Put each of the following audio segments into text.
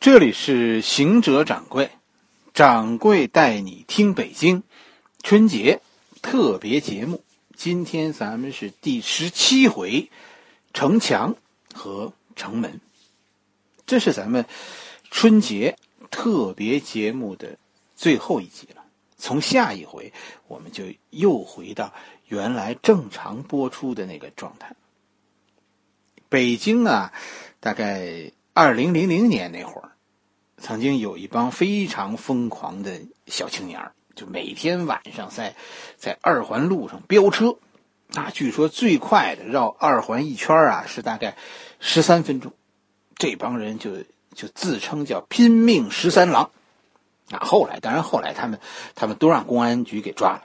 这里是行者掌柜，掌柜带你听北京春节特别节目。今天咱们是第十七回，城墙和城门。这是咱们春节特别节目的最后一集了。从下一回，我们就又回到原来正常播出的那个状态。北京啊，大概。二零零零年那会儿，曾经有一帮非常疯狂的小青年就每天晚上在在二环路上飙车，啊，据说最快的绕二环一圈啊是大概十三分钟。这帮人就就自称叫拼命十三郎，啊，后来当然后来他们他们都让公安局给抓了。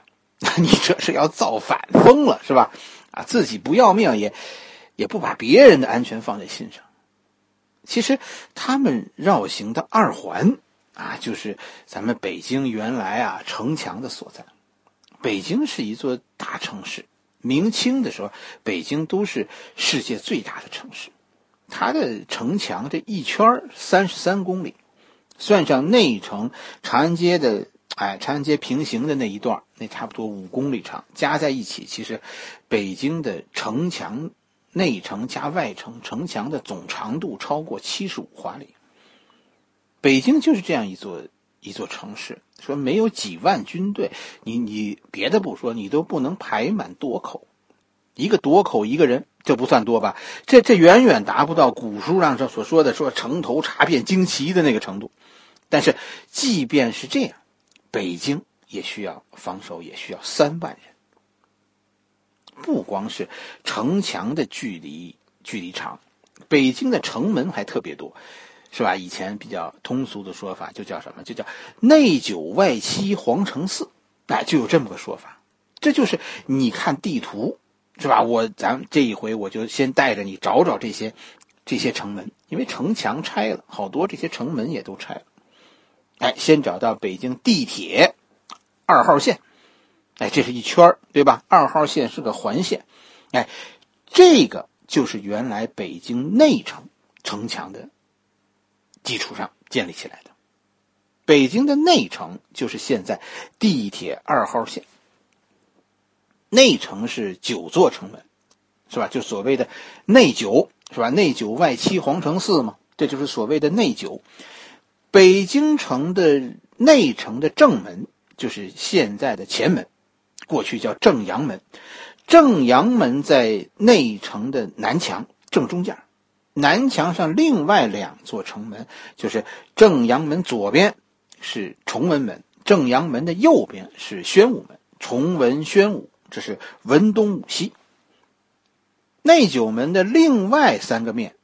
你这是要造反疯了是吧？啊，自己不要命也也不把别人的安全放在心上。其实，他们绕行的二环啊，就是咱们北京原来啊城墙的所在。北京是一座大城市，明清的时候，北京都是世界最大的城市。它的城墙这一圈三十三公里，算上内城长安街的，哎，长安街平行的那一段，那差不多五公里长，加在一起，其实北京的城墙。内城加外城，城墙的总长度超过七十五华里。北京就是这样一座一座城市，说没有几万军队，你你别的不说，你都不能排满垛口，一个垛口一个人，这不算多吧？这这远远达不到古书上这所说的说城头查遍旌旗的那个程度。但是即便是这样，北京也需要防守，也需要三万人。不光是城墙的距离距离长，北京的城门还特别多，是吧？以前比较通俗的说法就叫什么？就叫内九外七皇城四，哎，就有这么个说法。这就是你看地图，是吧？我咱这一回我就先带着你找找这些这些城门，因为城墙拆了，好多这些城门也都拆了。哎，先找到北京地铁二号线。哎，这是一圈对吧？二号线是个环线，哎，这个就是原来北京内城城墙的基础上建立起来的。北京的内城就是现在地铁二号线。内城是九座城门，是吧？就所谓的内九，是吧？内九外七皇城四嘛，这就是所谓的内九。北京城的内城的正门就是现在的前门。过去叫正阳门，正阳门在内城的南墙正中间，南墙上另外两座城门，就是正阳门左边是崇文门，正阳门的右边是宣武门。崇文、宣武，这是文东武西。内九门的另外三个面，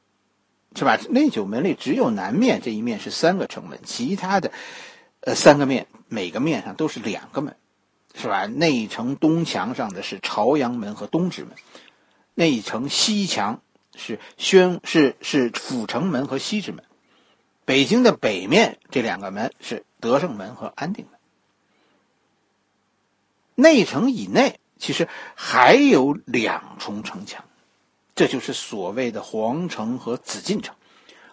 是吧？内九门里只有南面这一面是三个城门，其他的，呃，三个面每个面上都是两个门。是吧？内城东墙上的是朝阳门和东直门，内城西墙是宣是是阜成门和西直门。北京的北面这两个门是德胜门和安定门。内城以内其实还有两重城墙，这就是所谓的皇城和紫禁城。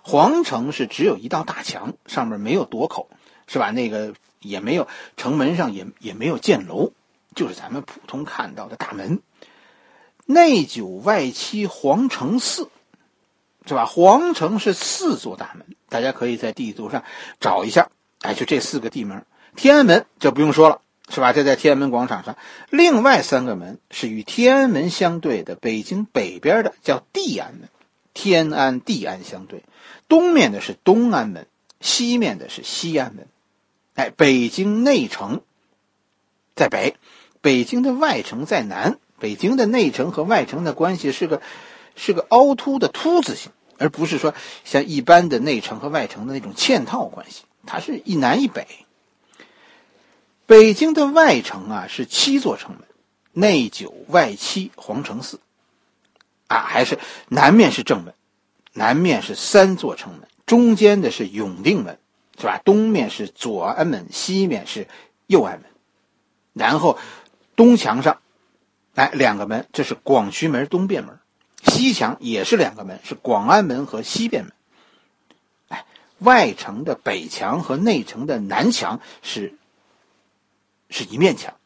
皇城是只有一道大墙，上面没有垛口，是吧？那个。也没有城门上也也没有箭楼，就是咱们普通看到的大门。内九外七皇城四，是吧？皇城是四座大门，大家可以在地图上找一下。哎，就这四个地门。天安门就不用说了，是吧？这在天安门广场上。另外三个门是与天安门相对的，北京北边的叫地安门，天安地安相对。东面的是东安门，西面的是西安门。哎，北京内城在北，北京的外城在南。北京的内城和外城的关系是个是个凹凸的凸字形，而不是说像一般的内城和外城的那种嵌套关系。它是一南一北。北京的外城啊是七座城门，内九外七皇城四。啊，还是南面是正门，南面是三座城门，中间的是永定门。是吧？东面是左安门，西面是右安门，然后东墙上，哎，两个门，这是广渠门、东便门；西墙也是两个门，是广安门和西便门。哎，外城的北墙和内城的南墙是是一面墙。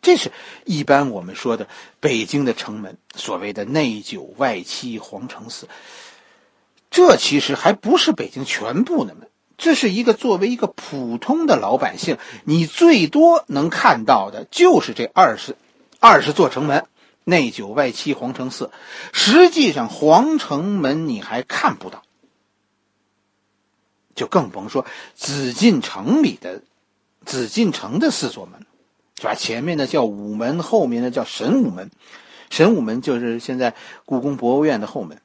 这是一般我们说的北京的城门，所谓的内九外七皇城四。这其实还不是北京全部的门，这是一个作为一个普通的老百姓，你最多能看到的就是这二十二十座城门，内九外七皇城四。实际上，皇城门你还看不到，就更甭说紫禁城里的紫禁城的四座门。是吧？前面的叫午门，后面的叫神武门。神武门就是现在故宫博物院的后门，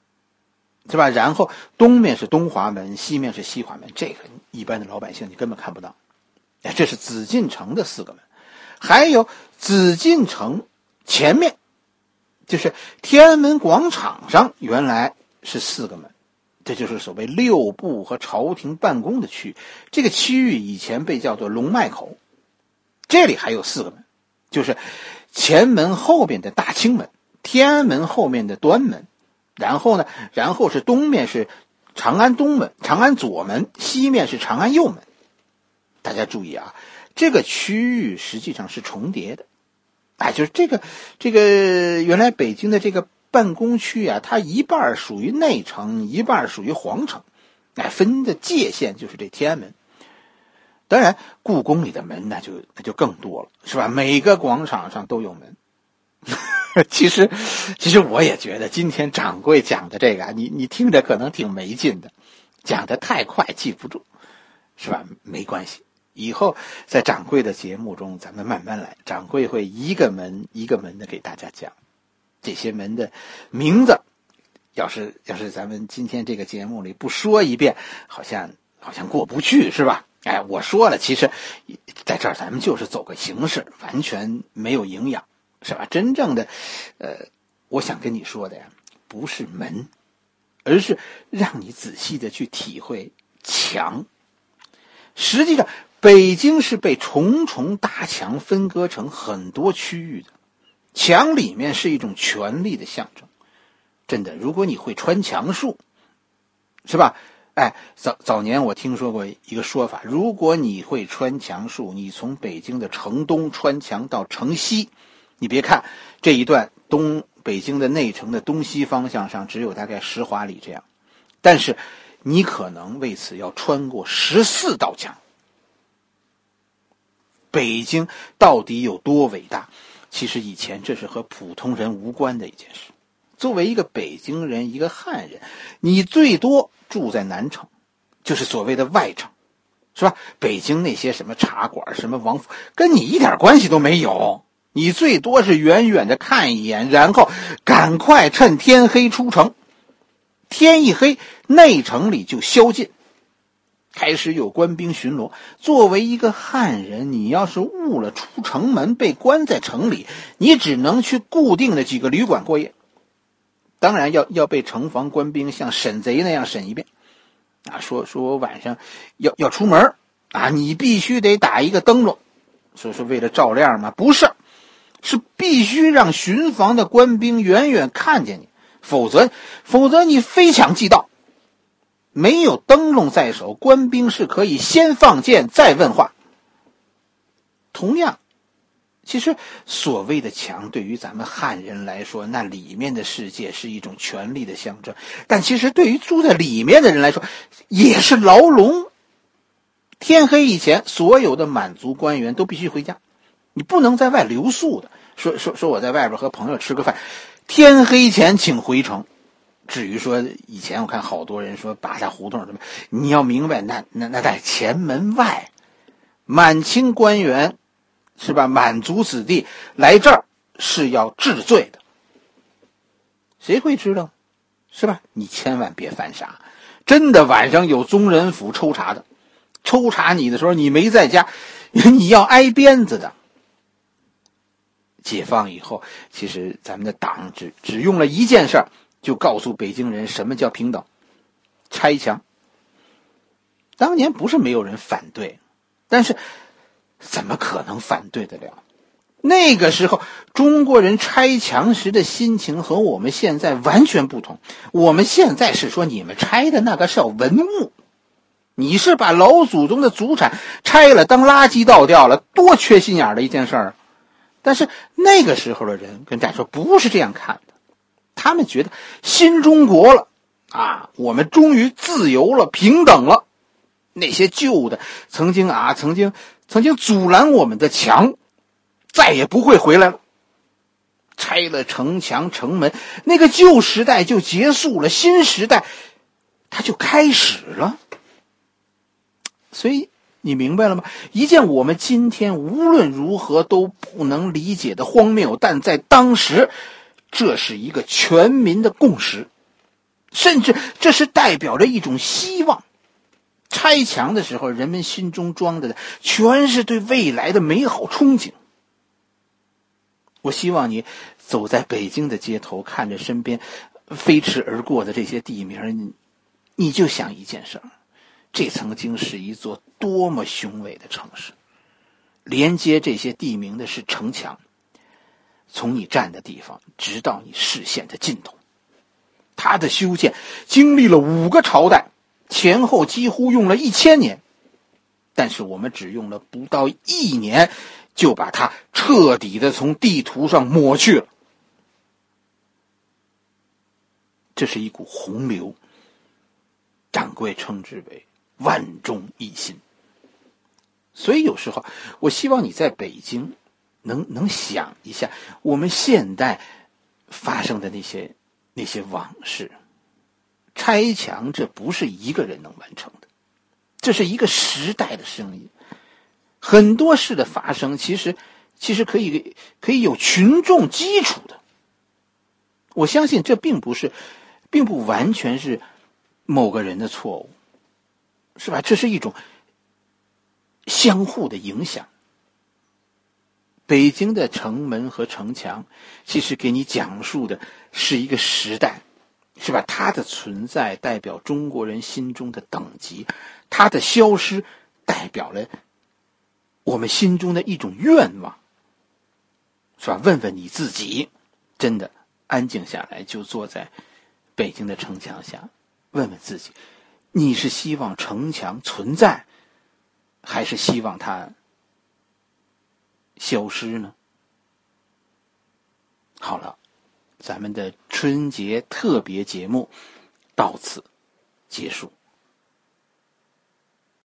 是吧？然后东面是东华门，西面是西华门。这个一般的老百姓你根本看不到。这是紫禁城的四个门，还有紫禁城前面，就是天安门广场上原来是四个门，这就是所谓六部和朝廷办公的区域。这个区域以前被叫做龙脉口。这里还有四个门，就是前门后边的大清门，天安门后面的端门，然后呢，然后是东面是长安东门、长安左门，西面是长安右门。大家注意啊，这个区域实际上是重叠的，哎，就是这个这个原来北京的这个办公区啊，它一半属于内城，一半属于皇城，哎，分的界限就是这天安门。当然，故宫里的门那就那就更多了，是吧？每个广场上都有门。其实，其实我也觉得今天掌柜讲的这个，你你听着可能挺没劲的，讲的太快记不住，是吧？没关系，以后在掌柜的节目中咱们慢慢来，掌柜会一个门一个门的给大家讲这些门的名字。要是要是咱们今天这个节目里不说一遍，好像好像过不去，是吧？哎，我说了，其实，在这儿咱们就是走个形式，完全没有营养，是吧？真正的，呃，我想跟你说的呀，不是门，而是让你仔细的去体会墙。实际上，北京是被重重大墙分割成很多区域的，墙里面是一种权力的象征。真的，如果你会穿墙术，是吧？哎，早早年我听说过一个说法：如果你会穿墙术，你从北京的城东穿墙到城西，你别看这一段东北京的内城的东西方向上只有大概十华里这样，但是你可能为此要穿过十四道墙。北京到底有多伟大？其实以前这是和普通人无关的一件事。作为一个北京人，一个汉人，你最多。住在南城，就是所谓的外城，是吧？北京那些什么茶馆、什么王府，跟你一点关系都没有。你最多是远远的看一眼，然后赶快趁天黑出城。天一黑，内城里就宵禁，开始有官兵巡逻。作为一个汉人，你要是误了出城门，被关在城里，你只能去固定的几个旅馆过夜。当然要要被城防官兵像审贼那样审一遍，啊，说说我晚上要要出门啊，你必须得打一个灯笼，说是为了照亮嘛？不是，是必须让巡防的官兵远远看见你，否则否则你非抢即盗。没有灯笼在手，官兵是可以先放箭再问话。同样。其实，所谓的墙，对于咱们汉人来说，那里面的世界是一种权力的象征；但其实，对于住在里面的人来说，也是牢笼。天黑以前，所有的满族官员都必须回家，你不能在外留宿的。说说说，我在外边和朋友吃个饭，天黑前请回城。至于说以前，我看好多人说八大胡同什么，你要明白，那那那在前门外，满清官员。是吧？满族子弟来这儿是要治罪的，谁会知道？是吧？你千万别犯傻，真的晚上有宗人府抽查的，抽查你的时候你没在家，你要挨鞭子的。解放以后，其实咱们的党只只用了一件事儿，就告诉北京人什么叫平等，拆墙。当年不是没有人反对，但是。怎么可能反对得了？那个时候，中国人拆墙时的心情和我们现在完全不同。我们现在是说，你们拆的那个是文物，你是把老祖宗的祖产拆了当垃圾倒掉了，多缺心眼的一件事儿。但是那个时候的人跟大家说不是这样看的，他们觉得新中国了啊，我们终于自由了、平等了。那些旧的曾经啊，曾经曾经阻拦我们的墙。再也不会回来了。拆了城墙城门，那个旧时代就结束了，新时代，它就开始了。所以你明白了吗？一件我们今天无论如何都不能理解的荒谬，但在当时，这是一个全民的共识，甚至这是代表着一种希望。拆墙的时候，人们心中装着的全是对未来的美好憧憬。我希望你走在北京的街头，看着身边飞驰而过的这些地名，你你就想一件事儿：这曾经是一座多么雄伟的城市。连接这些地名的是城墙，从你站的地方直到你视线的尽头。它的修建经历了五个朝代，前后几乎用了一千年，但是我们只用了不到一年。就把它彻底的从地图上抹去了。这是一股洪流，掌柜称之为万众一心。所以有时候，我希望你在北京能能想一下我们现代发生的那些那些往事。拆墙这不是一个人能完成的，这是一个时代的声音。很多事的发生，其实其实可以可以有群众基础的。我相信这并不是，并不完全是某个人的错误，是吧？这是一种相互的影响。北京的城门和城墙，其实给你讲述的是一个时代，是吧？它的存在代表中国人心中的等级，它的消失代表了。我们心中的一种愿望，是吧？问问你自己，真的安静下来，就坐在北京的城墙下，问问自己，你是希望城墙存在，还是希望它消失呢？好了，咱们的春节特别节目到此结束。